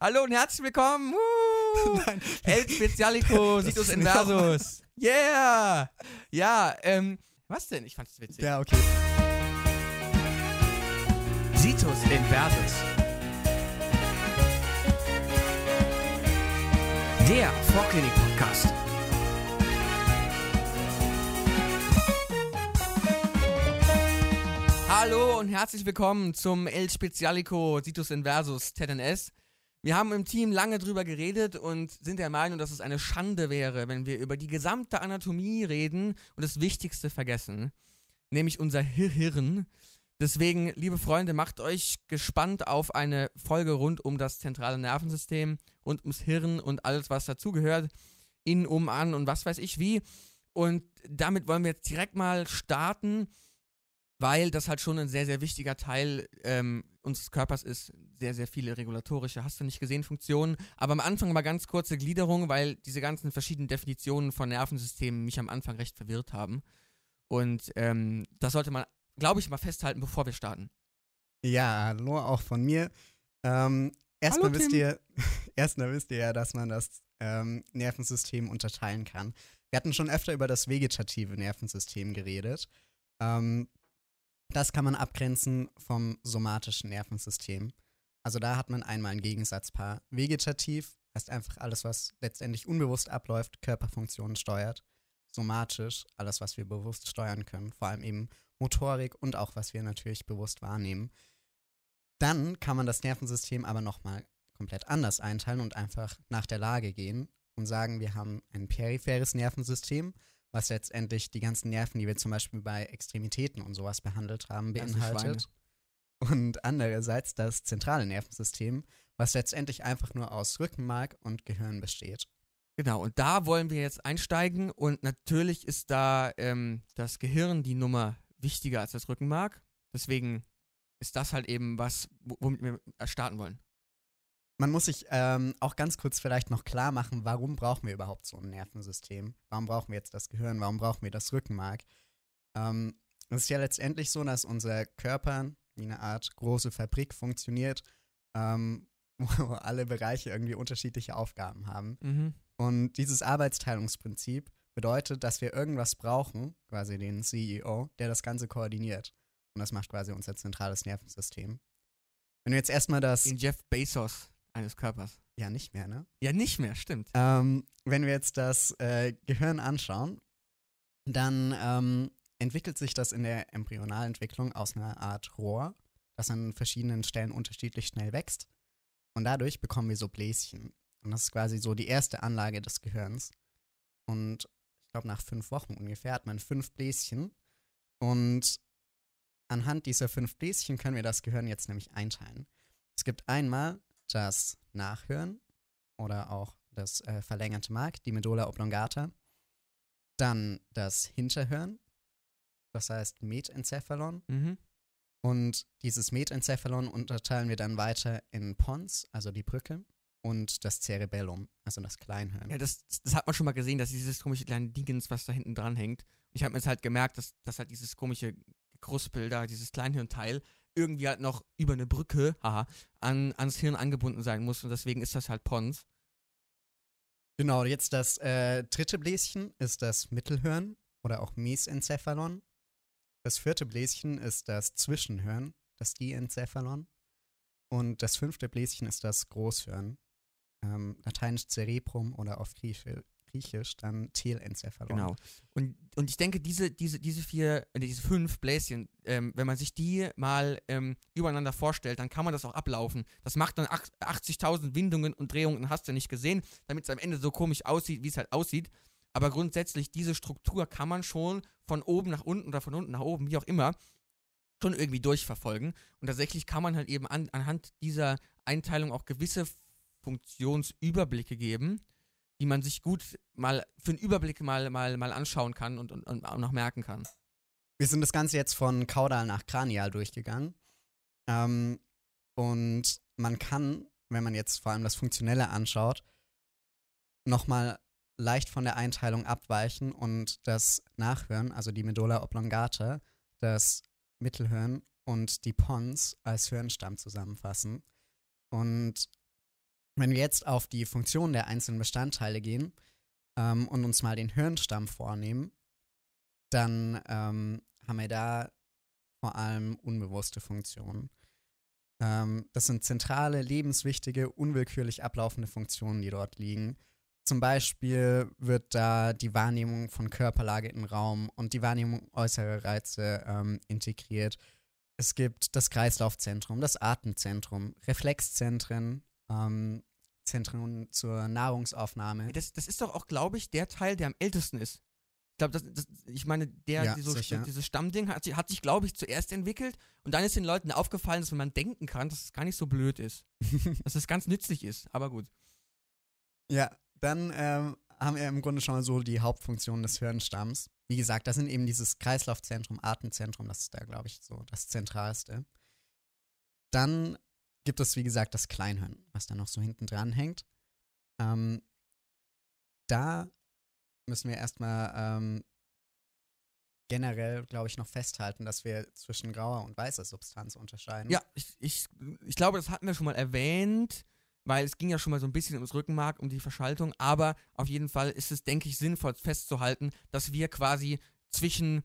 Hallo und herzlich willkommen. Nein. El Spezialico, Situs Inversus. Yeah! Ja, ähm, was denn? Ich fand's witzig. Ja, okay. Situs Inversus. Der Vorklinik-Podcast. Hallo und herzlich willkommen zum El Spezialico Situs Inversus TNS. Wir haben im Team lange drüber geredet und sind der Meinung, dass es eine Schande wäre, wenn wir über die gesamte Anatomie reden und das Wichtigste vergessen, nämlich unser Hirn. Deswegen, liebe Freunde, macht euch gespannt auf eine Folge rund um das zentrale Nervensystem, rund ums Hirn und alles, was dazugehört, in, um, an und was weiß ich wie. Und damit wollen wir jetzt direkt mal starten, weil das halt schon ein sehr, sehr wichtiger Teil ähm, unseres Körpers ist. Sehr, sehr viele regulatorische, hast du nicht gesehen, Funktionen. Aber am Anfang mal ganz kurze Gliederung, weil diese ganzen verschiedenen Definitionen von Nervensystemen mich am Anfang recht verwirrt haben. Und ähm, das sollte man, glaube ich, mal festhalten, bevor wir starten. Ja, hallo auch von mir. Ähm, erstmal Hallo, wisst ihr, erstmal wisst ihr ja, dass man das ähm, Nervensystem unterteilen kann. Wir hatten schon öfter über das vegetative Nervensystem geredet. Ähm, das kann man abgrenzen vom somatischen Nervensystem. Also da hat man einmal ein Gegensatzpaar. Vegetativ heißt einfach alles, was letztendlich unbewusst abläuft, Körperfunktionen steuert. Somatisch alles, was wir bewusst steuern können, vor allem eben Motorik und auch was wir natürlich bewusst wahrnehmen. Dann kann man das Nervensystem aber nochmal komplett anders einteilen und einfach nach der Lage gehen und sagen, wir haben ein peripheres Nervensystem, was letztendlich die ganzen Nerven, die wir zum Beispiel bei Extremitäten und sowas behandelt haben, beinhaltet. Und andererseits das zentrale Nervensystem, was letztendlich einfach nur aus Rückenmark und Gehirn besteht. Genau, und da wollen wir jetzt einsteigen. Und natürlich ist da ähm, das Gehirn die Nummer wichtiger als das Rückenmark. Deswegen ist das halt eben was, wo- womit wir starten wollen. Man muss sich ähm, auch ganz kurz vielleicht noch klar machen, warum brauchen wir überhaupt so ein Nervensystem? Warum brauchen wir jetzt das Gehirn? Warum brauchen wir das Rückenmark? Ähm, es ist ja letztendlich so, dass unser Körper wie eine Art große Fabrik funktioniert, ähm, wo alle Bereiche irgendwie unterschiedliche Aufgaben haben. Mhm. Und dieses Arbeitsteilungsprinzip bedeutet, dass wir irgendwas brauchen, quasi den CEO, der das Ganze koordiniert. Und das macht quasi unser zentrales Nervensystem. Wenn wir jetzt erstmal das. Den Jeff Bezos eines Körpers. Ja, nicht mehr, ne? Ja, nicht mehr, stimmt. Ähm, wenn wir jetzt das äh, Gehirn anschauen, dann ähm, entwickelt sich das in der Embryonalentwicklung aus einer Art Rohr, das an verschiedenen Stellen unterschiedlich schnell wächst. Und dadurch bekommen wir so Bläschen. Und das ist quasi so die erste Anlage des Gehirns. Und ich glaube, nach fünf Wochen ungefähr hat man fünf Bläschen. Und anhand dieser fünf Bläschen können wir das Gehirn jetzt nämlich einteilen. Es gibt einmal das Nachhören, oder auch das äh, verlängerte Mark, die Medulla oblongata. Dann das Hinterhören, das heißt Metencephalon. Mhm. Und dieses Metencephalon unterteilen wir dann weiter in Pons, also die Brücke, und das Cerebellum, also das Kleinhirn. Ja, das, das hat man schon mal gesehen, dass dieses komische kleine Dingens, was da hinten dran hängt. Ich habe mir jetzt halt gemerkt, dass, dass halt dieses komische Kruspel da, dieses Kleinhirnteil, irgendwie halt noch über eine Brücke, haha, an, ans Hirn angebunden sein muss. Und deswegen ist das halt Pons. Genau, jetzt das äh, dritte Bläschen ist das Mittelhirn oder auch Mesencephalon. Das vierte Bläschen ist das Zwischenhirn, das Diencephalon. Und das fünfte Bläschen ist das Großhirn. Ähm, lateinisch Cerebrum oder auf Griechisch, Griechisch dann Telencephalon. Genau. Und, und ich denke, diese, diese, diese vier, äh, diese fünf Bläschen, ähm, wenn man sich die mal ähm, übereinander vorstellt, dann kann man das auch ablaufen. Das macht dann ach- 80.000 Windungen und Drehungen, hast du nicht gesehen, damit es am Ende so komisch aussieht, wie es halt aussieht. Aber grundsätzlich, diese Struktur kann man schon von oben nach unten oder von unten nach oben, wie auch immer, schon irgendwie durchverfolgen. Und tatsächlich kann man halt eben an, anhand dieser Einteilung auch gewisse Funktionsüberblicke geben, die man sich gut mal für einen Überblick mal, mal, mal anschauen kann und, und, und auch noch merken kann. Wir sind das Ganze jetzt von kaudal nach kranial durchgegangen. Ähm, und man kann, wenn man jetzt vor allem das Funktionelle anschaut, nochmal leicht von der Einteilung abweichen und das Nachhören, also die Medulla oblongata, das Mittelhirn und die Pons als Hirnstamm zusammenfassen. Und Wenn wir jetzt auf die Funktion der einzelnen Bestandteile gehen ähm, und uns mal den Hirnstamm vornehmen, dann ähm, haben wir da vor allem unbewusste Funktionen. Ähm, das sind zentrale, lebenswichtige, unwillkürlich ablaufende Funktionen, die dort liegen. Zum Beispiel wird da die Wahrnehmung von Körperlage im Raum und die Wahrnehmung äußerer Reize ähm, integriert. Es gibt das Kreislaufzentrum, das Atemzentrum, Reflexzentren, ähm, Zentren zur Nahrungsaufnahme. Das, das ist doch auch, glaube ich, der Teil, der am ältesten ist. Ich glaube, das, das, ich meine, der, Ja, diese, sicher. dieses Stammding hat, sich- hat sich, glaube ich, zuerst entwickelt und dann ist den Leuten aufgefallen, dass wenn man denken kann, dass es gar nicht so blöd ist. dass es ganz nützlich ist. Aber gut. Ja, dann ähm, haben wir im Grunde schon mal so die Hauptfunktion des Hirnstamms. Wie gesagt, das sind eben dieses Kreislaufzentrum, Atemzentrum, das ist da, glaube ich, so das Zentralste. Dann gibt es, wie gesagt, das Kleinhirn, was da noch so hinten dran hängt. Ähm, da müssen wir erstmal ähm, generell, glaube ich, noch festhalten, dass wir zwischen grauer und weißer Substanz unterscheiden. Ja, ich, ich, ich glaube, das hatten wir schon mal erwähnt, weil es ging ja schon mal so ein bisschen ums Rückenmark, um die Verschaltung. Aber auf jeden Fall ist es, denke ich, sinnvoll festzuhalten, dass wir quasi zwischen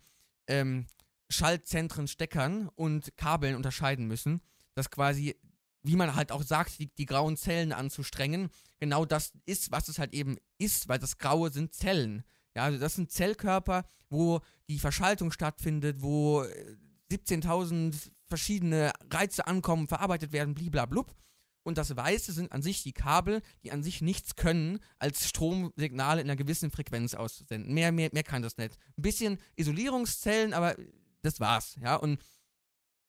ähm, Schaltzentren, Steckern und Kabeln unterscheiden müssen. Dass quasi, wie man halt auch sagt, die, die grauen Zellen anzustrengen, genau das ist, was es halt eben ist, weil das Graue sind Zellen. Ja, also das sind Zellkörper, wo die Verschaltung stattfindet, wo äh, 17.000 verschiedene Reize ankommen, verarbeitet werden, bliblablub. Und das Weiße sind an sich die Kabel, die an sich nichts können, als Stromsignale in einer gewissen Frequenz auszusenden. Mehr, mehr, mehr kann das nicht. Ein bisschen Isolierungszellen, aber das war's. Ja, und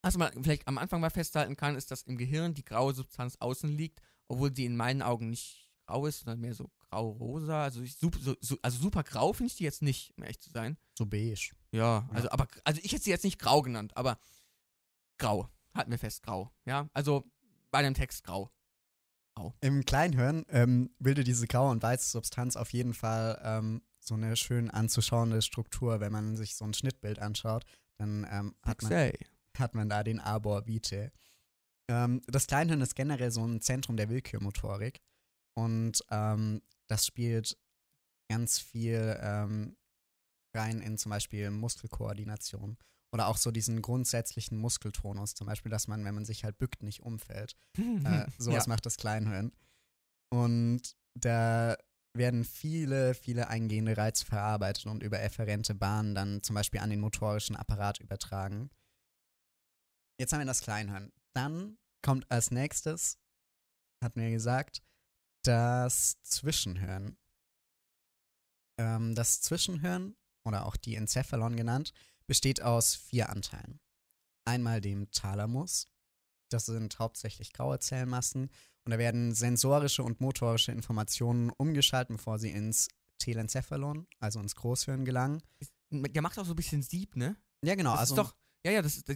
was man vielleicht am Anfang mal festhalten kann, ist, dass im Gehirn die graue Substanz außen liegt, obwohl sie in meinen Augen nicht grau ist, sondern mehr so grau-rosa. Also, ich, sup- so, so, also super grau finde ich die jetzt nicht, um ehrlich zu sein. So beige. Ja, also, aber, also ich hätte sie jetzt nicht grau genannt, aber grau. Halten wir fest, grau. Ja, also bei dem Text grau. Im Kleinhirn ähm, bildet diese graue und weiße Substanz auf jeden Fall ähm, so eine schön anzuschauende Struktur. Wenn man sich so ein Schnittbild anschaut, dann ähm, hat, man, Say. Hat man da den Arbor Vitae. Ähm, das Kleinhirn ist generell so ein Zentrum der Willkürmotorik und ähm, das spielt ganz viel ähm, rein in zum Beispiel Muskelkoordination oder auch so diesen grundsätzlichen Muskeltonus, zum Beispiel, dass man, wenn man sich halt bückt, nicht umfällt. Äh, sowas ja. macht das Kleinhirn. Und da werden viele, viele eingehende Reize verarbeitet und über efferente Bahnen dann zum Beispiel an den motorischen Apparat übertragen. Jetzt haben wir das Kleinhirn. Dann kommt als nächstes, hat mir gesagt, das Zwischenhirn. Ähm, das Zwischenhirn, oder auch die Enzephalon genannt, besteht aus vier Anteilen. Einmal dem Thalamus, das sind hauptsächlich graue Zellmassen und da werden sensorische und motorische Informationen umgeschaltet, bevor sie ins Telencephalon, also ins Großhirn gelangen. Der macht auch so ein bisschen Sieb, ne? Ja, genau. Das also ist doch, ja, ja, das ist,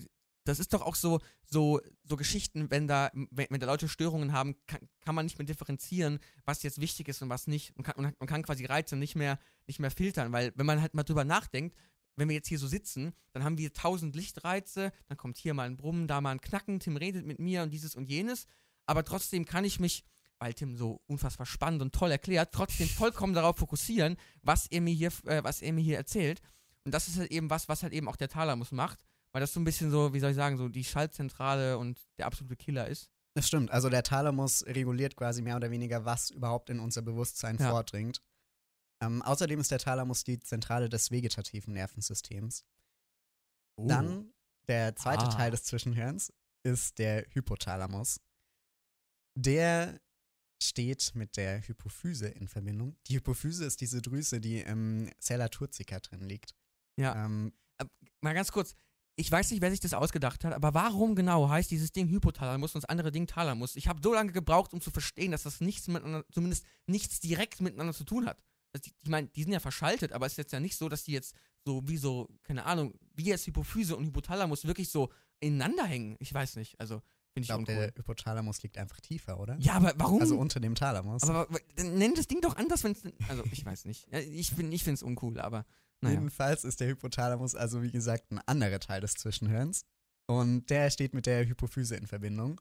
das ist doch auch so, so, so Geschichten, wenn da, wenn, wenn da Leute Störungen haben, kann, kann man nicht mehr differenzieren, was jetzt wichtig ist und was nicht. Und kann, und man kann quasi Reize nicht mehr, nicht mehr filtern, weil wenn man halt mal drüber nachdenkt, wenn wir jetzt hier so sitzen, dann haben wir tausend Lichtreize, dann kommt hier mal ein Brummen, da mal ein Knacken, Tim redet mit mir und dieses und jenes, aber trotzdem kann ich mich, weil Tim so unfassbar spannend und toll erklärt, trotzdem vollkommen darauf fokussieren, was er mir hier, äh, was er mir hier erzählt. Und das ist halt eben was, was halt eben auch der Thalamus macht, weil das so ein bisschen so, wie soll ich sagen, so die Schaltzentrale und der absolute Killer ist. Das stimmt. Also der Thalamus reguliert quasi mehr oder weniger, was überhaupt in unser Bewusstsein Ja. vordringt. Ähm, außerdem ist der Thalamus die Zentrale des vegetativen Nervensystems. Dann der zweite Ah. Teil des Zwischenhirns ist der Hypothalamus. Der steht mit der Hypophyse in Verbindung. Die Hypophyse ist diese Drüse, die im Sella turcica drin liegt. Ja. Ähm, mal ganz kurz, ich weiß nicht, wer sich das ausgedacht hat, aber warum genau heißt dieses Ding Hypothalamus und das andere Ding Thalamus? Ich habe so lange gebraucht, um zu verstehen, dass das nichts miteinander, zumindest nichts direkt miteinander zu tun hat. Also ich meine, die sind ja verschaltet, aber es ist jetzt ja nicht so, dass die jetzt so wie so, keine Ahnung, wie jetzt Hypophyse und Hypothalamus wirklich so ineinander hängen. Ich weiß nicht, also finde ich ich glaube, der Hypothalamus liegt einfach tiefer, oder? Ja, aber warum? Also unter dem Thalamus. aber dann nenn das Ding doch anders, wenn es. Also, ich weiß nicht. Ich, bin- ich finde es uncool, aber. Naja. Jedenfalls ist der Hypothalamus also wie gesagt ein anderer Teil des Zwischenhirns und der steht mit der Hypophyse in Verbindung.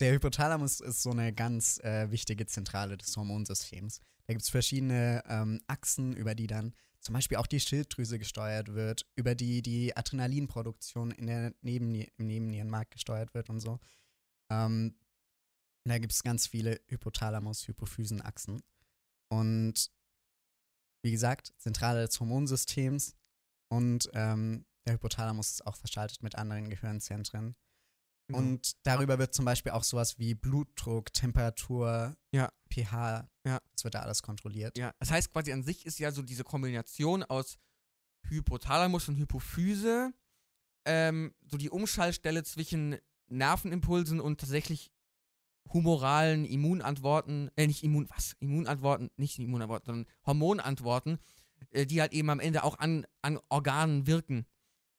der Hypothalamus ist so eine ganz äh, wichtige Zentrale des Hormonsystems. Da gibt es verschiedene ähm, Achsen, über die dann zum Beispiel auch die Schilddrüse gesteuert wird, über die die Adrenalinproduktion in der Neben im Nebennierenmark gesteuert wird und so. Ähm, da gibt es ganz viele Hypothalamus-Hypophysenachsen. Und wie gesagt, Zentrale des Hormonsystems und ähm, der Hypothalamus ist auch verschaltet mit anderen Gehirnzentren. Genau. Und darüber wird zum Beispiel auch sowas wie Blutdruck, Temperatur, Ja. pH, Ja. das wird da alles kontrolliert. Ja, das heißt quasi an sich ist ja so diese Kombination aus Hypothalamus und Hypophyse ähm, so die Umschaltstelle zwischen Nervenimpulsen und tatsächlich humoralen Immunantworten, äh, nicht Immun, was? Immunantworten, nicht Immunantworten, sondern Hormonantworten, äh, die halt eben am Ende auch an, an Organen wirken.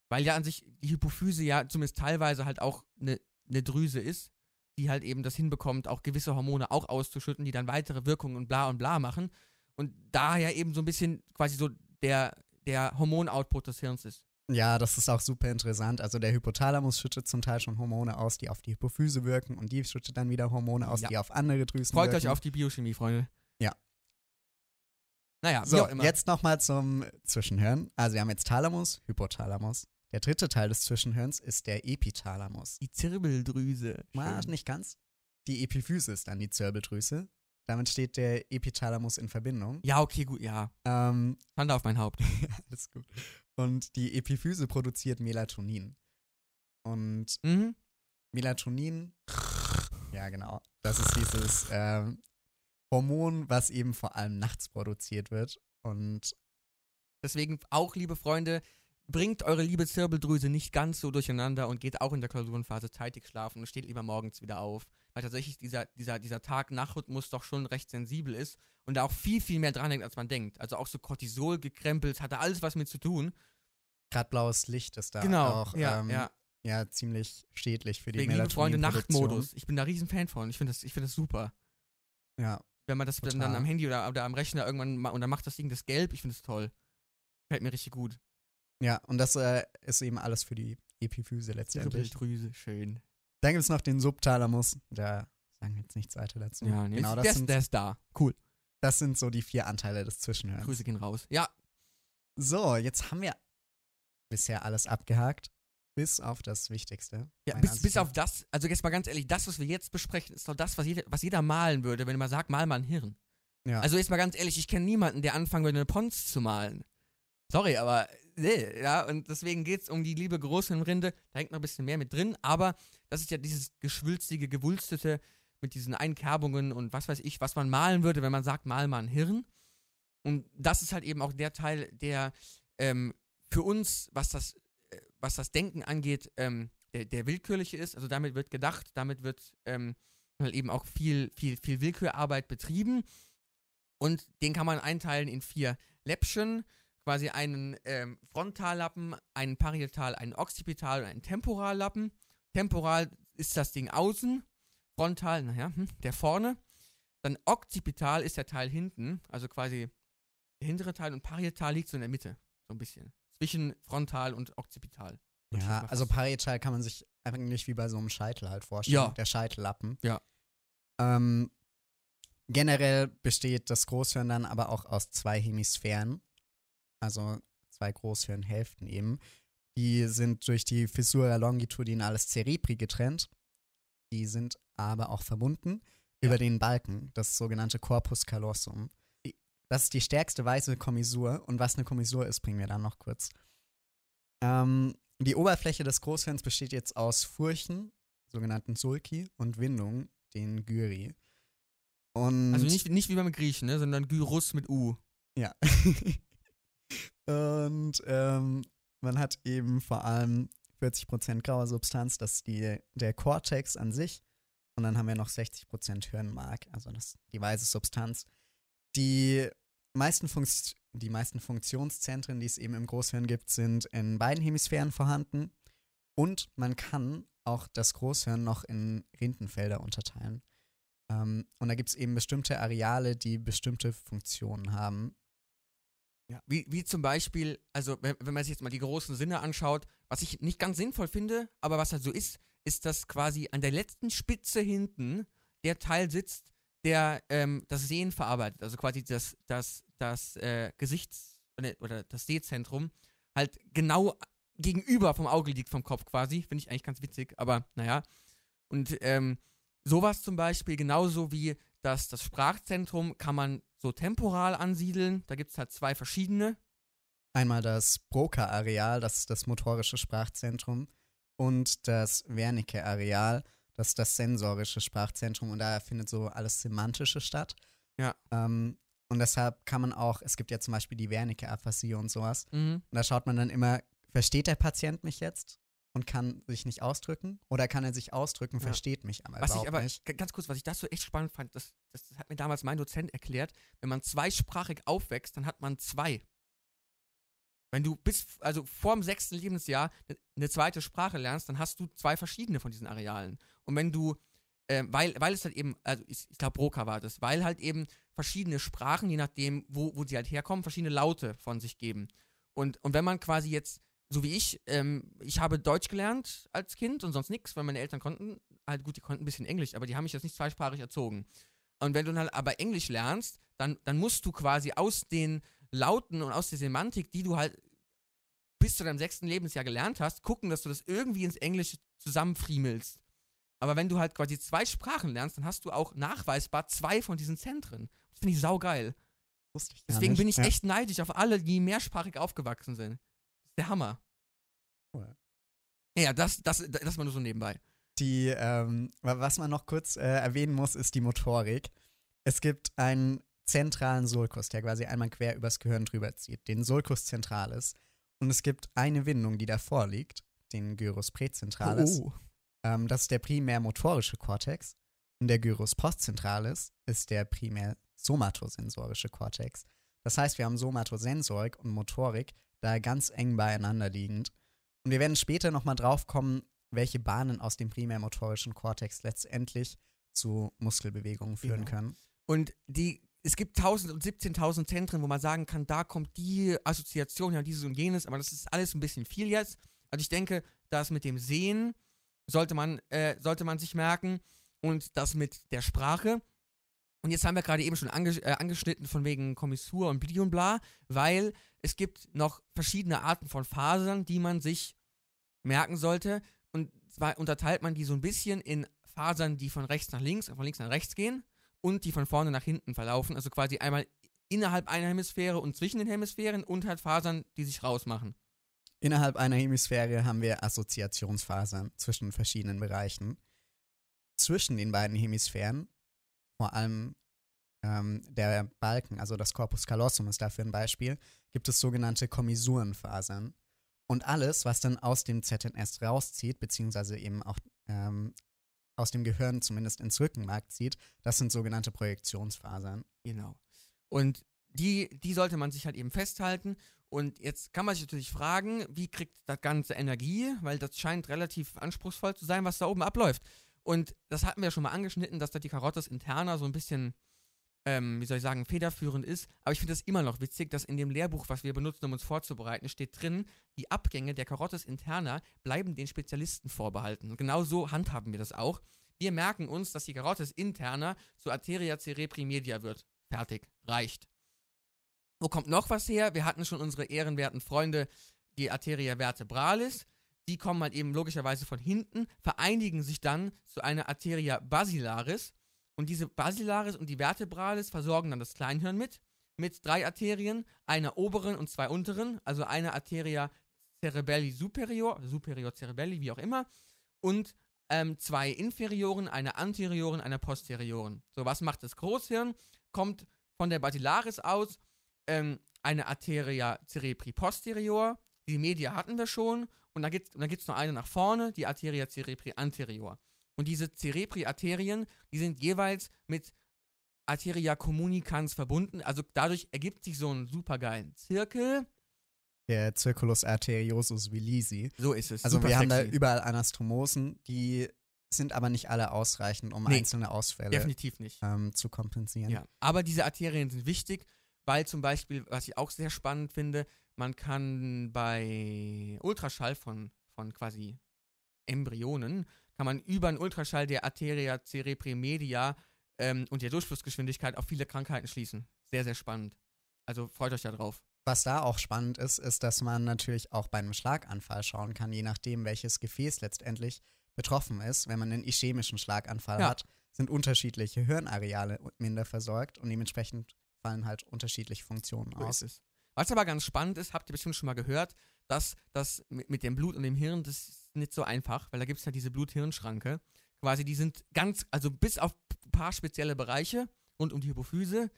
Weil ja an sich die Hypophyse ja zumindest teilweise halt auch eine ne Drüse ist, die halt eben das hinbekommt, auch gewisse Hormone auch auszuschütten, die dann weitere Wirkungen und bla und bla machen. Und daher eben so ein bisschen quasi so der, der Hormonoutput des Hirns ist. Ja, das ist auch super interessant. Also der Hypothalamus schüttet zum Teil schon Hormone aus, die auf die Hypophyse wirken und die schüttet dann wieder Hormone aus, Ja. die auf andere Drüsen Freut wirken. euch auf die Biochemie, Freunde. Ja. Naja, wie So, auch immer. jetzt nochmal zum Zwischenhirn. Also wir haben jetzt Thalamus, Hypothalamus. Der dritte Teil des Zwischenhirns ist der Epithalamus. Die Zirbeldrüse. Schön. nicht ganz. Die Epiphyse ist dann die Zirbeldrüse. Damit steht der Epithalamus in Verbindung. Ja, okay, gut, ja. Ähm, Schande auf mein Haupt. alles gut. Und die Epiphyse produziert Melatonin. Und mhm. Melatonin, ja genau, das ist dieses ähm, Hormon, was eben vor allem nachts produziert wird. Und Deswegen auch, liebe Freunde, bringt eure liebe Zirbeldrüse nicht ganz so durcheinander und geht auch in der Klausurenphase zeitig schlafen und steht lieber morgens wieder auf. Weil tatsächlich dieser, dieser, dieser Tag-Nacht-Rhythmus doch schon recht sensibel ist und da auch viel, viel mehr dran hängt, als man denkt. Also auch so Cortisol gekrempelt, hat da alles was mit zu tun. gerade blaues Licht ist da genau. auch ja, ähm, ja. ja, ziemlich schädlich für die Deswegen, liebe Freunde. Nachtmodus. Ich bin da riesen Fan von. Ich finde das, ich find das super. Ja, Wenn man das dann, dann am Handy oder, oder am Rechner irgendwann ma und dann macht das Ding das gelb, ich finde das toll. Fällt mir richtig gut. Ja, und das äh, ist eben alles für die Epiphyse letztendlich. Zirbeldrüse, schön. Dann gibt es noch den Subthalamus. Da sagen wir jetzt nichts weiter dazu. Ja, nee, genau, der, das ist- sind, der ist da. Cool. das sind so die vier Anteile des Zwischenhirns. Grüße gehen raus. Ja, So, jetzt haben wir bisher alles abgehakt, bis auf das Wichtigste. ja bis, bis auf das, also jetzt mal ganz ehrlich, das, was wir jetzt besprechen, ist doch das, was jeder, was jeder malen würde, wenn man sagt, mal mal ein Hirn. Ja. Also jetzt mal ganz ehrlich, ich kenne niemanden, der anfangen würde, eine Pons zu malen. Sorry, aber ja, und deswegen geht es um die liebe Großhirnrinde. Da hängt noch ein bisschen mehr mit drin, aber das ist ja dieses geschwülstige, gewulstete mit diesen Einkerbungen und was weiß ich, was man malen würde, wenn man sagt, mal mal ein Hirn. Und das ist halt eben auch der Teil, der ähm, für uns, was das, äh, was das Denken angeht, ähm, der, der willkürliche ist. Also damit wird gedacht, damit wird ähm, halt eben auch viel, viel, viel Willkürarbeit betrieben. Und den kann man einteilen in vier Läppchen, quasi einen ähm, Frontallappen, einen Parietal, einen Occipital und einen Temporallappen. Temporal ist das Ding außen, Frontal, naja, hm, der vorne. Dann Occipital ist der Teil hinten, also quasi der hintere Teil und Parietal liegt so in der Mitte, so ein bisschen. Zwischen Frontal und Occipital. Ja, also parietal kann man sich eigentlich wie bei so einem Scheitel halt vorstellen. Ja. Der Scheitellappen. Ja. Ähm, generell besteht das Großhirn dann aber auch aus zwei Hemisphären. Also zwei Großhirnhälften eben. Die sind durch die Fissura longitudinalis cerebri getrennt. Die sind aber auch verbunden über den Balken, das sogenannte Corpus callosum. Das ist die stärkste weiße Kommissur. Und was eine Kommissur ist, bringen wir dann noch kurz. Ähm, die Oberfläche des Großhirns besteht jetzt aus Furchen, sogenannten Sulci, und Windungen, den Gyri. Und Also nicht, nicht wie beim Griechen, ne, sondern Gyrus mit U. ja. und ähm, man hat eben vor allem 40% graue Substanz, das ist die, der Cortex an sich. Und dann haben wir noch 60% Hirnmark, also das, die weiße Substanz. Die meisten, die meisten Funktionszentren, die es eben im Großhirn gibt, sind in beiden Hemisphären vorhanden. Und man kann auch das Großhirn noch in Rindenfelder unterteilen. Ähm, und da gibt es eben bestimmte Areale, die bestimmte Funktionen haben. Ja. Wie, wie zum Beispiel, also wenn, wenn man sich jetzt mal die großen Sinne anschaut, was ich nicht ganz sinnvoll finde, aber was halt so ist, ist, dass quasi an der letzten Spitze hinten der Teil sitzt, der ähm, das Sehen verarbeitet. Also quasi das, das, das äh, Gesichts- oder das Sehzentrum halt genau gegenüber vom Auge liegt, vom Kopf quasi. Finde ich eigentlich ganz witzig, aber naja. Und ähm, sowas zum Beispiel, genauso wie das, das Sprachzentrum, kann man so temporal ansiedeln. Da gibt es halt zwei verschiedene. Einmal das Broca-Areal, das ist das motorische Sprachzentrum, und das Wernicke-Areal, das ist das sensorische Sprachzentrum. Und da findet so alles Semantische statt. Ja. Ähm, und deshalb kann man auch, es gibt ja zum Beispiel die Wernicke-Aphasie und sowas. Mhm. Und da schaut man dann immer, versteht der Patient mich jetzt und kann sich nicht ausdrücken? Oder kann er sich ausdrücken, Ja. versteht mich aber Was ich aber, nicht? ganz kurz, was ich das so echt spannend fand, das, das hat mir damals mein Dozent erklärt, wenn man zweisprachig aufwächst, dann hat man zwei. Wenn du bis, also vor dem sechsten Lebensjahr ne- eine zweite Sprache lernst, dann hast du zwei verschiedene von diesen Arealen. Und wenn du, äh, weil, weil es halt eben, also ich, ich glaube Broca war das, weil halt eben verschiedene Sprachen, je nachdem, wo, wo sie halt herkommen, verschiedene Laute von sich geben. Und, und wenn man quasi jetzt, so wie ich, ähm, ich habe Deutsch gelernt als Kind und sonst nichts, weil meine Eltern konnten, halt gut, die konnten ein bisschen Englisch, aber die haben mich jetzt nicht zweisprachig erzogen. Und wenn du dann aber Englisch lernst, dann, dann musst du quasi aus den Lauten und aus der Semantik, die du halt bis zu deinem sechsten Lebensjahr gelernt hast, gucken, dass du das irgendwie ins Englische zusammenfriemelst. Aber wenn du halt quasi zwei Sprachen lernst, dann hast du auch nachweisbar zwei von diesen Zentren. Das finde ich saugeil. Wusste ich Deswegen nicht. bin ich ja. echt neidisch auf alle, die mehrsprachig aufgewachsen sind. Der Hammer. Cool. Ja, das, das, das mal nur so nebenbei. Die, ähm, wa- was man noch kurz äh, erwähnen muss, ist die Motorik. Es gibt einen zentralen Sulcus, der quasi einmal quer übers Gehirn drüber zieht, den Sulcus centralis. Und es gibt eine Windung, die davor liegt, den Gyrus präzentralis. Oh. Ähm, das ist der primär motorische Kortex. Und der Gyrus postcentralis ist der primär somatosensorische Kortex. Das heißt, wir haben Somatosensorik und Motorik da ganz eng beieinander liegend. Und wir werden später nochmal drauf kommen, welche Bahnen aus dem primärmotorischen Kortex letztendlich zu Muskelbewegungen führen Genau. können. Und die, es gibt 1000 und 17.000 Zentren, wo man sagen kann, da kommt die Assoziation, ja, dieses und jenes, aber das ist alles ein bisschen viel jetzt. Also ich denke, das mit dem Sehen sollte man, äh, sollte man sich merken und das mit der Sprache. Und jetzt haben wir gerade eben schon ange äh, angeschnitten von wegen Kommissur und Bli und bla, weil es gibt noch verschiedene Arten von Fasern, die man sich merken sollte. Und zwar unterteilt man die so ein bisschen in Fasern, die von rechts nach links und von links nach rechts gehen und die von vorne nach hinten verlaufen. Also quasi einmal innerhalb einer Hemisphäre und zwischen den Hemisphären und halt Fasern, die sich rausmachen. Innerhalb einer Hemisphäre haben wir Assoziationsfasern zwischen verschiedenen Bereichen. Zwischen den beiden Hemisphären, vor allem ähm, der Balken, also das Corpus callosum ist dafür ein Beispiel, gibt es sogenannte Kommisurenfasern. Und alles, was dann aus dem ZNS rauszieht, beziehungsweise eben auch ähm, aus dem Gehirn zumindest ins Rückenmark zieht, das sind sogenannte Projektionsfasern. Genau. Und die, die sollte man sich halt eben festhalten. Und jetzt kann man sich natürlich fragen, wie kriegt das Ganze Energie? Weil das scheint relativ anspruchsvoll zu sein, was da oben abläuft. Und das hatten wir schon mal angeschnitten, dass da die Carotis interna so ein bisschen, ähm, wie soll ich sagen, federführend ist. Aber ich finde es immer noch witzig, dass in dem Lehrbuch, was wir benutzen, um uns vorzubereiten, steht drin, die Abgänge der Carotis interna bleiben den Spezialisten vorbehalten. Und genau so handhaben wir das auch. Wir merken uns, dass die Carotis interna zu Arteria cerebri media wird. Fertig. Reicht. Wo kommt noch was her? Wir hatten schon unsere ehrenwerten Freunde, die Arteria vertebralis. Die kommen halt eben logischerweise von hinten, vereinigen sich dann zu einer Arteria basilaris. Und diese Basilaris und die Vertebralis versorgen dann das Kleinhirn mit. Mit drei Arterien, einer oberen und zwei unteren. Also eine Arteria cerebelli superior, superior cerebelli, wie auch immer. Und ähm, zwei Inferioren, eine Anterioren, eine Posterioren. So, was macht das Großhirn? Kommt von der Basilaris aus ähm, eine Arteria cerebri posterior. Die Media hatten wir schon. Und dann gibt es noch eine nach vorne, die Arteria cerebri anterior. Und diese Cerebri-Arterien, die sind jeweils mit Arteria communicans verbunden. Also dadurch ergibt sich so ein supergeilen Zirkel. Der Circulus arteriosus vilisi. So ist es. Also Super wir haben da sexy. überall Anastomosen, die sind aber nicht alle ausreichend, um Nee, einzelne Ausfälle Definitiv nicht. ähm, zu kompensieren. Ja, aber diese Arterien sind wichtig, weil zum Beispiel, was ich auch sehr spannend finde, man kann bei Ultraschall von, von quasi Embryonen, kann man über einen Ultraschall der Arteria cerebri media ähm, und der Durchflussgeschwindigkeit auf viele Krankheiten schließen. Sehr, sehr spannend. Also freut euch da drauf. Was da auch spannend ist, ist, dass man natürlich auch bei einem Schlaganfall schauen kann, je nachdem, welches Gefäß letztendlich betroffen ist. Wenn man einen ischämischen Schlaganfall Ja. hat, sind unterschiedliche Hirnareale minder versorgt und dementsprechend fallen halt unterschiedliche Funktionen So aus. Was aber ganz spannend ist, habt ihr bestimmt schon mal gehört, dass das mit, dem Blut und dem Hirn, das ist nicht so einfach, weil da gibt es ja diese Blut-Hirn-Schranke. Quasi, die sind ganz, also bis auf ein paar spezielle Bereiche rund um die Hypophyse,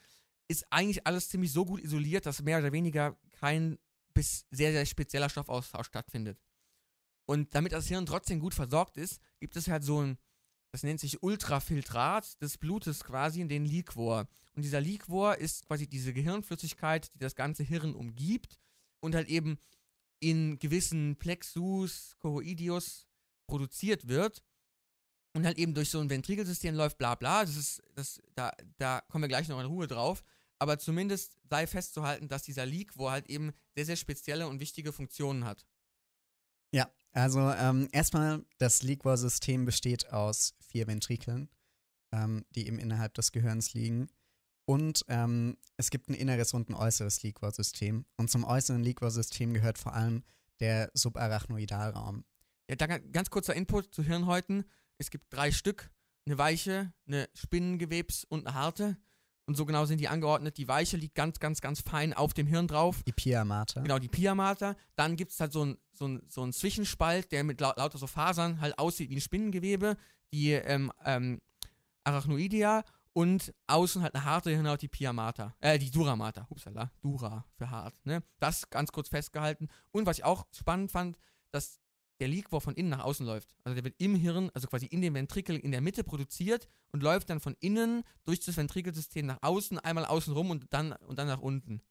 ist eigentlich alles ziemlich so gut isoliert, dass mehr oder weniger kein bis sehr, sehr spezieller Stoffaustausch stattfindet. Und damit das Hirn trotzdem gut versorgt ist, gibt es halt so ein, das nennt sich Ultrafiltrat des Blutes quasi, den Liquor. Und dieser Liquor ist quasi diese Gehirnflüssigkeit, die das ganze Hirn umgibt und halt eben in gewissen Plexus choroideus produziert wird und halt eben durch so ein Ventrikelsystem läuft, bla bla. Das ist, das, da, da kommen wir gleich noch in Ruhe drauf. Aber zumindest sei festzuhalten, dass dieser Liquor halt eben sehr, sehr spezielle und wichtige Funktionen hat. Ja, also ähm, erstmal, das Liquor-System besteht aus vier Ventrikeln, ähm, die eben innerhalb des Gehirns liegen. Und ähm, es gibt ein inneres und ein äußeres Liquor-System. Und zum äußeren Liquor-System gehört vor allem der Subarachnoidalraum. Ja, da ga- ganz kurzer Input zu Hirnhäuten. Es gibt drei Stück, eine weiche, eine Spinnengewebs- und eine harte. Und so genau sind die angeordnet. Die weiche liegt ganz, ganz, ganz fein auf dem Hirn drauf. Die Pia Mater. Genau, die Pia Mater. Dann gibt es halt so einen so ein, so ein Zwischenspalt, der mit lau lauter so Fasern halt aussieht wie ein Spinnengewebe. Die ähm, ähm, Arachnoidea und außen halt eine harte Hirnhaut, die Pia Mater. Äh, die Dura Mater. Upsala, Dura für hart. Ne? Das ganz kurz festgehalten. Und was ich auch spannend fand, dass der Liquor von innen nach außen läuft. Also der wird im Hirn, also quasi in dem Ventrikel in der Mitte produziert und läuft dann von innen durch das Ventrikelsystem nach außen, einmal außen rum und dann, und dann nach unten.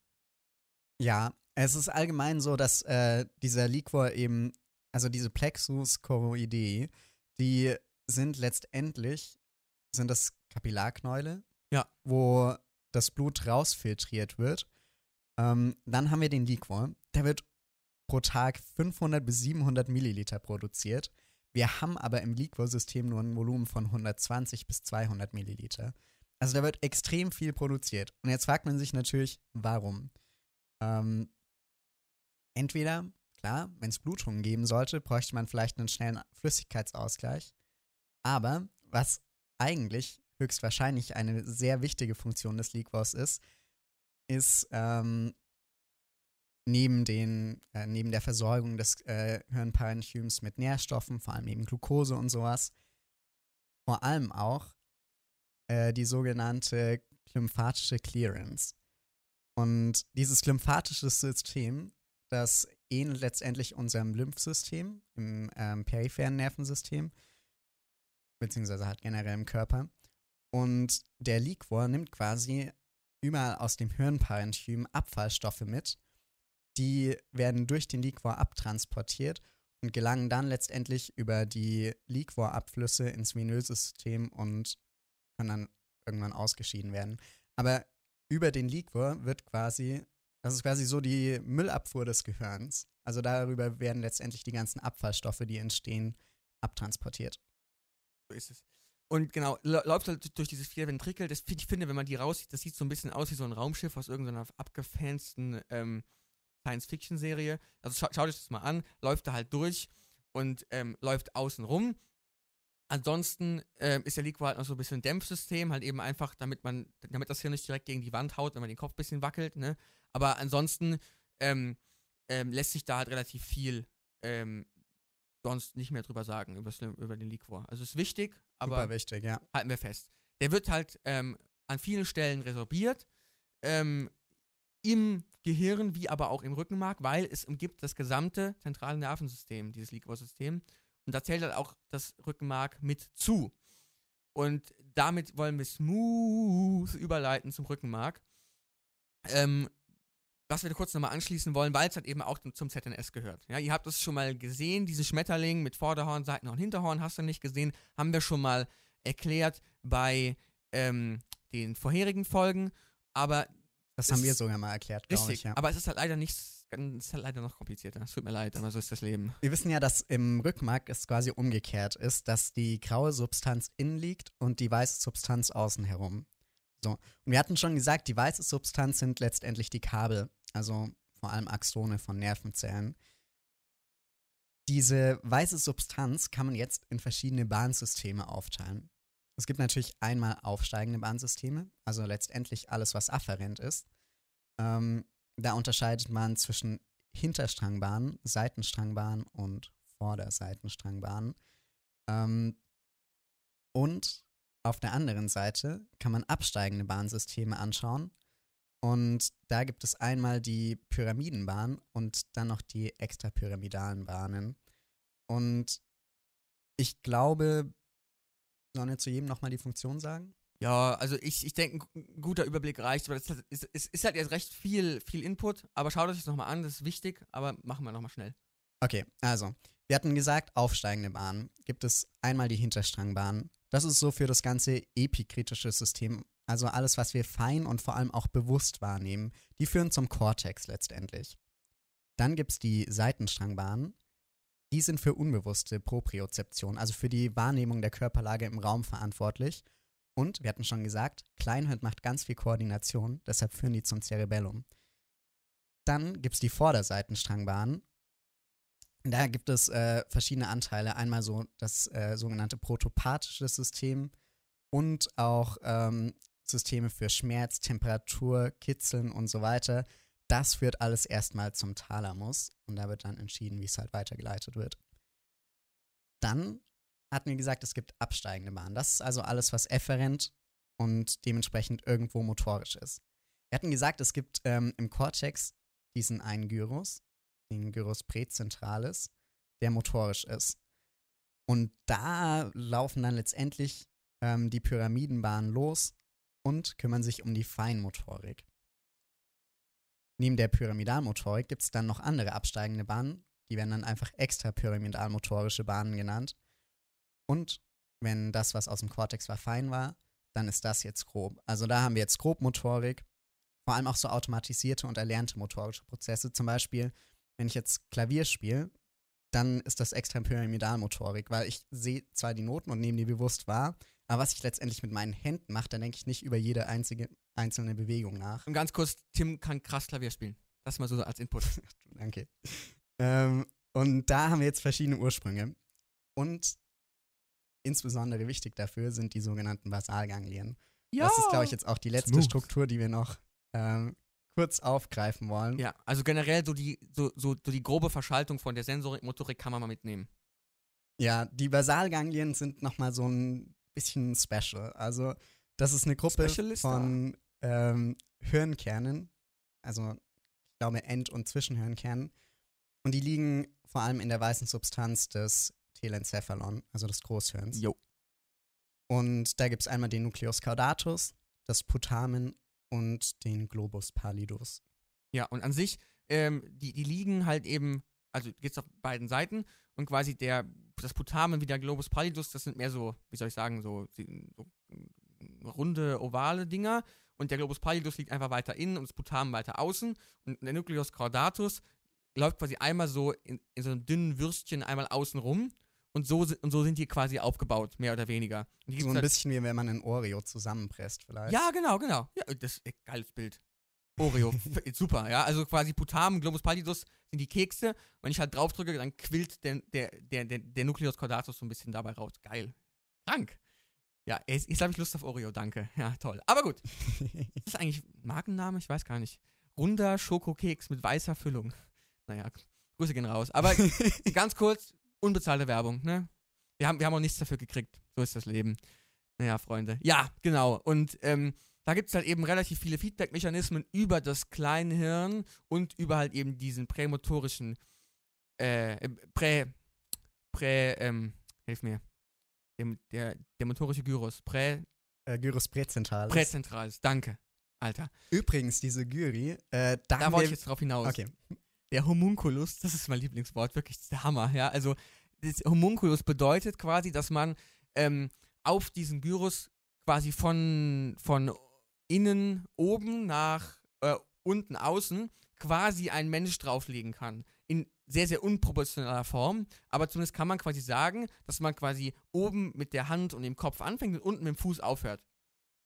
Ja, es ist allgemein so, dass äh, dieser Liquor eben, also diese Plexus choroidei, die sind letztendlich, sind das Kapillarknäule, Ja. wo das Blut rausfiltriert wird. Ähm, dann haben wir den Liquor, der wird pro Tag 500 bis 700 Milliliter produziert. Wir haben aber im Liquor-System nur ein Volumen von 120 bis 200 Milliliter. Also da wird extrem viel produziert. Und jetzt fragt man sich natürlich, warum? Ähm, entweder, klar, wenn es Blutungen geben sollte, bräuchte man vielleicht einen schnellen Flüssigkeitsausgleich. Aber was eigentlich höchstwahrscheinlich eine sehr wichtige Funktion des Liquors ist, ist ähm, neben, den, äh, neben der Versorgung des äh, Hirnparenchyms mit Nährstoffen, vor allem eben Glucose und sowas, vor allem auch äh, die sogenannte lymphatische Clearance. Und dieses lymphatische System, das ähnelt letztendlich unserem Lymphsystem im ähm, peripheren Nervensystem, beziehungsweise halt generell im Körper. Und der Liquor nimmt quasi überall aus dem Hirnparenchym Abfallstoffe mit. Die werden durch den Liquor abtransportiert und gelangen dann letztendlich über die Liquorabflüsse ins venöse System und können dann irgendwann ausgeschieden werden. Aber über den Liquor wird quasi, das ist quasi so die Müllabfuhr des Gehirns. Also darüber werden letztendlich die ganzen Abfallstoffe, die entstehen, abtransportiert. So ist es. Und genau, lä- läuft halt durch dieses vier Ventrikel. Das, ich finde, wenn man die raussieht, das sieht so ein bisschen aus wie so ein Raumschiff aus irgendeiner abgefansten ähm, Science-Fiction-Serie. Also scha schaut euch das mal an, läuft da halt durch und ähm, läuft außen rum. Ansonsten ähm, ist der Liquor halt noch so ein bisschen ein Dämpfsystem, halt eben einfach, damit man, damit das hier nicht direkt gegen die Wand haut, wenn man den Kopf ein bisschen wackelt, ne? Aber ansonsten ähm, ähm, lässt sich da halt relativ viel ähm, sonst nicht mehr drüber sagen, über, den Liquor. Also ist wichtig, aber Super wichtig, ja. halten wir fest. Der wird halt ähm, an vielen Stellen resorbiert, im Gehirn wie aber auch im Rückenmark, weil es umgibt das gesamte zentrale Nervensystem, dieses Liquorsystem. Und da zählt halt auch das Rückenmark mit zu. Und damit wollen wir smooth überleiten zum Rückenmark. Ähm, was wir kurz nochmal anschließen wollen, weil es halt eben auch zum ZNS gehört. Ja, ihr habt es schon mal gesehen, diese Schmetterling mit Vorderhorn, Seitenhorn, Hinterhorn, hast du nicht gesehen, haben wir schon mal erklärt bei ähm, den vorherigen Folgen, aber Das haben wir ist- sogar mal erklärt, glaube ich, ja. aber es ist halt leider nicht ganz leider noch komplizierter. Es tut mir leid, aber so ist das Leben. Wir wissen ja, dass im Rückenmark es quasi umgekehrt ist, dass die graue Substanz innen liegt und die weiße Substanz außen herum. So. Und wir hatten schon gesagt, die weiße Substanz sind letztendlich die Kabel, also vor allem Axone von Nervenzellen. Diese weiße Substanz kann man jetzt in verschiedene Bahnsysteme aufteilen. Es gibt natürlich einmal aufsteigende Bahnsysteme, also letztendlich alles, was afferent ist. Ähm, da unterscheidet man zwischen Hinterstrangbahnen, Seitenstrangbahnen und Vorderseitenstrangbahnen. Ähm, und auf der anderen Seite kann man absteigende Bahnsysteme anschauen. Und da gibt es einmal die Pyramidenbahn und dann noch die extrapyramidalen Bahnen. Und ich glaube, sollen wir zu jedem nochmal die Funktion sagen? Ja, also ich, ich denke, ein guter Überblick reicht, aber es ist, ist, ist, halt jetzt recht viel, viel Input, aber schaut euch das nochmal an, das ist wichtig, aber machen wir nochmal schnell. Okay, also, wir hatten gesagt, aufsteigende Bahnen. Gibt es einmal die Hinterstrangbahn. Das ist so für das ganze epikritische System, also alles, was wir fein und vor allem auch bewusst wahrnehmen. Die führen zum Kortex letztendlich. Dann gibt es die Seitenstrangbahnen. Die sind für unbewusste Propriozeption, also für die Wahrnehmung der Körperlage im Raum verantwortlich und, wir hatten schon gesagt, Kleinhirn macht ganz viel Koordination, deshalb führen die zum Cerebellum. Dann gibt es die Vorderseitenstrangbahnen. Da gibt es äh, verschiedene Anteile. Einmal so das äh, sogenannte protopathische System und auch ähm, Systeme für Schmerz, Temperatur, Kitzeln und so weiter. Das führt alles erstmal zum Thalamus und da wird dann entschieden, wie es halt weitergeleitet wird. Dann hatten wir gesagt, es gibt absteigende Bahnen. Das ist also alles, was efferent und dementsprechend irgendwo motorisch ist. Wir hatten gesagt, es gibt ähm, im Cortex diesen einen Gyrus, den Gyrus präzentralis, der motorisch ist. Und da laufen dann letztendlich ähm, die Pyramidenbahnen los und kümmern sich um die Feinmotorik. Neben der Pyramidalmotorik gibt es dann noch andere absteigende Bahnen, die werden dann einfach extrapyramidalmotorische Bahnen genannt. Und wenn das, was aus dem Cortex war, fein war, dann ist das jetzt grob. Also da haben wir jetzt Grobmotorik, vor allem auch so automatisierte und erlernte motorische Prozesse. Zum Beispiel, wenn ich jetzt Klavier spiele, dann ist das Extrapyramidalmotorik, weil ich sehe zwar die Noten und nehme die bewusst wahr, aber was ich letztendlich mit meinen Händen mache, dann denke ich nicht über jede einzige, einzelne Bewegung nach. Und ganz kurz, Tim kann krass Klavier spielen. Das mal so als Input. Danke. Ähm, und da haben wir jetzt verschiedene Ursprünge. Und insbesondere wichtig dafür sind die sogenannten Basalganglien. Ja. Das ist, glaube ich, jetzt auch die letzte Smooth. Struktur, die wir noch ähm, kurz aufgreifen wollen. Ja, also generell so die, so, so, so die grobe Verschaltung von der Sensorik, Motorik kann man mal mitnehmen. Ja, die Basalganglien sind nochmal so ein bisschen special. Also, das ist eine Gruppe von ähm, Hirnkernen, also ich glaube End- und Zwischenhirnkernen. Und die liegen vor allem in der weißen Substanz des Telencephalon, also des Großhirns. Jo. Und da gibt es einmal den Nucleus caudatus, das Putamen und den Globus pallidus. Ja, und an sich, ähm, die, die liegen halt eben, also geht es auf beiden Seiten und quasi der, das Putamen wie der Globus pallidus, das sind mehr so, wie soll ich sagen, so, so runde, ovale Dinger und der Globus pallidus liegt einfach weiter innen und das Putamen weiter außen und der Nucleus caudatus läuft quasi einmal so in, in so einem dünnen Würstchen einmal außen rum und so, und so sind die quasi aufgebaut, mehr oder weniger. so ein halt bisschen wie wenn man ein Oreo zusammenpresst, vielleicht. Ja, genau, genau. Ja, das ist ein geiles Bild. Oreo, super, ja. Also quasi Putamen, Globus pallidus sind die Kekse. Wenn ich halt draufdrücke, dann quillt der, der, der, der, der Nucleus caudatus so ein bisschen dabei raus. Geil. Krank. Ja, jetzt, jetzt habe ich Lust auf Oreo, danke. Ja, toll. Aber gut. ist das eigentlich Markenname? Ich weiß gar nicht. Runder Schokokeks mit weißer Füllung. Naja, Grüße gehen raus. Aber ganz kurz, unbezahlte Werbung, ne? Wir haben, wir haben auch nichts dafür gekriegt. So ist das Leben. Naja, Freunde. Ja, genau. Und ähm, da gibt es halt eben relativ viele Feedback-Mechanismen über das Kleinhirn und über halt eben diesen prämotorischen, äh, prä, prä, ähm, hilf mir, der, der, der motorische Gyrus, prä, äh, Gyrus präzentralis. Präzentralis, danke, Alter. Übrigens, diese Gyri, äh, da, da wollte ich jetzt drauf hinaus. Okay der Homunculus, das ist mein Lieblingswort, wirklich der Hammer, ja. Also, das Homunculus bedeutet quasi, dass man ähm, auf diesen Gyrus quasi von, von innen oben nach äh, unten außen quasi ein Mensch drauflegen kann. In sehr, sehr unproportionaler Form. Aber zumindest kann man quasi sagen, dass man quasi oben mit der Hand und dem Kopf anfängt und unten mit dem Fuß aufhört.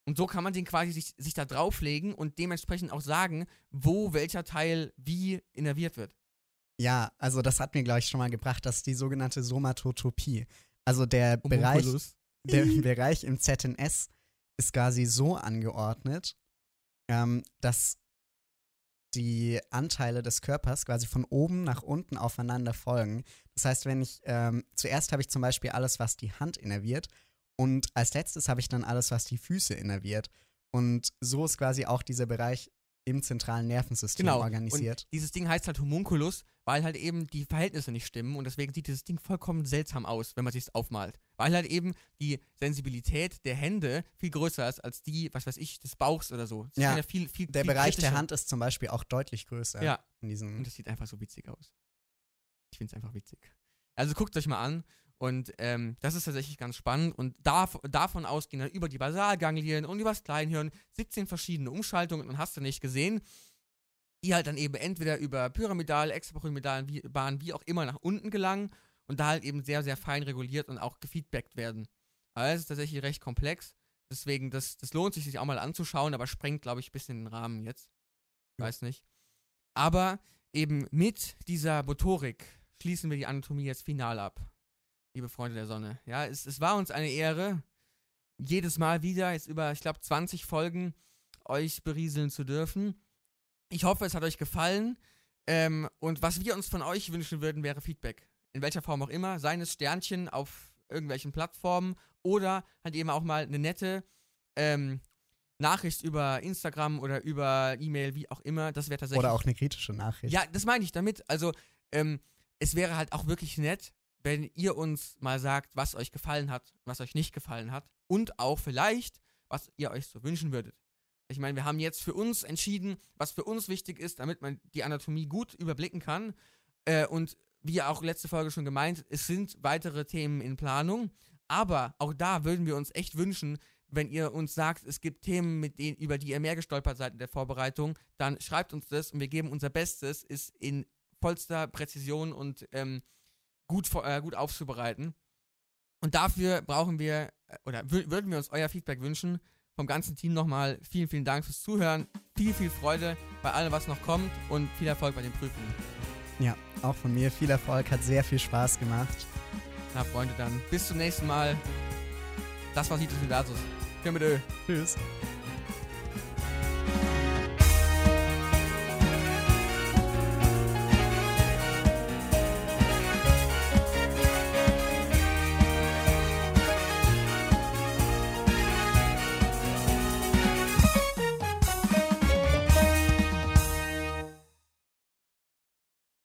Und so kann man den quasi sich, sich da drauflegen und dementsprechend auch sagen, wo welcher Teil wie innerviert wird. Ja, also das hat mir, glaube ich, schon mal gebracht, dass die sogenannte Somatotopie, also der Bereich, der Bereich im ZNS ist quasi so angeordnet, ähm, dass die Anteile des Körpers quasi von oben nach unten aufeinander folgen. Das heißt, wenn ich, ähm, zuerst habe ich zum Beispiel alles, was die Hand innerviert und als letztes habe ich dann alles, was die Füße innerviert. Und so ist quasi auch dieser Bereich im zentralen Nervensystem genau. organisiert. Und dieses Ding heißt halt Homunculus, weil halt eben die Verhältnisse nicht stimmen und deswegen sieht dieses Ding vollkommen seltsam aus, wenn man sich aufmalt. Weil halt eben die Sensibilität der Hände viel größer ist als die, was weiß ich, des Bauchs oder so. Das ja, ja viel, viel, der viel Bereich kritischer. der Hand ist zum Beispiel auch deutlich größer. Ja. Und das sieht einfach so witzig aus. Ich finde es einfach witzig. Also guckt euch mal an und ähm, das ist tatsächlich ganz spannend. Und da, davon ausgehend dann über die Basalganglien und über das Kleinhirn 17 verschiedene Umschaltungen und hast du nicht gesehen, die halt dann eben entweder über pyramidal, extrapyramidalen Bahnen, wie auch immer nach unten gelangen und da halt eben sehr, sehr fein reguliert und auch gefeedbackt werden. Also es ist tatsächlich recht komplex. Deswegen, das, das lohnt sich, sich auch mal anzuschauen, aber sprengt, glaube ich, ein bisschen den Rahmen jetzt. Ich weiß nicht. Aber eben mit dieser Motorik schließen wir die Anatomie jetzt final ab liebe Freunde der Sonne. Ja, es, es war uns eine Ehre, jedes Mal wieder, jetzt über, ich glaube, 20 Folgen euch berieseln zu dürfen. Ich hoffe, es hat euch gefallen. Ähm, und was wir uns von euch wünschen würden, wäre Feedback. In welcher Form auch immer. Seien es Sternchen auf irgendwelchen Plattformen oder halt eben auch mal eine nette ähm, Nachricht über Instagram oder über E-Mail, wie auch immer. Das wäre tatsächlich. Oder auch eine kritische Nachricht. Ja, das meine ich damit. Also, ähm, es wäre halt auch wirklich nett, wenn ihr uns mal sagt, was euch gefallen hat, was euch nicht gefallen hat und auch vielleicht, was ihr euch so wünschen würdet. Ich meine, wir haben jetzt für uns entschieden, was für uns wichtig ist, damit man die Anatomie gut überblicken kann. Äh, und wie auch letzte Folge schon gemeint, es sind weitere Themen in Planung. Aber auch da würden wir uns echt wünschen, wenn ihr uns sagt, es gibt Themen, mit denen, über die ihr mehr gestolpert seid in der Vorbereitung, dann schreibt uns das und wir geben unser Bestes, ist in vollster Präzision und ähm, gut, äh, gut aufzubereiten. Und dafür brauchen wir, äh, oder würden wir uns euer Feedback wünschen. Vom ganzen Team nochmal vielen, vielen Dank fürs Zuhören. Viel, viel Freude bei allem, was noch kommt und viel Erfolg bei den Prüfungen. Ja, auch von mir viel Erfolg, hat sehr viel Spaß gemacht. Na, Freunde, dann bis zum nächsten Mal. Das war Titus Universus. Tschüss. Tschüss.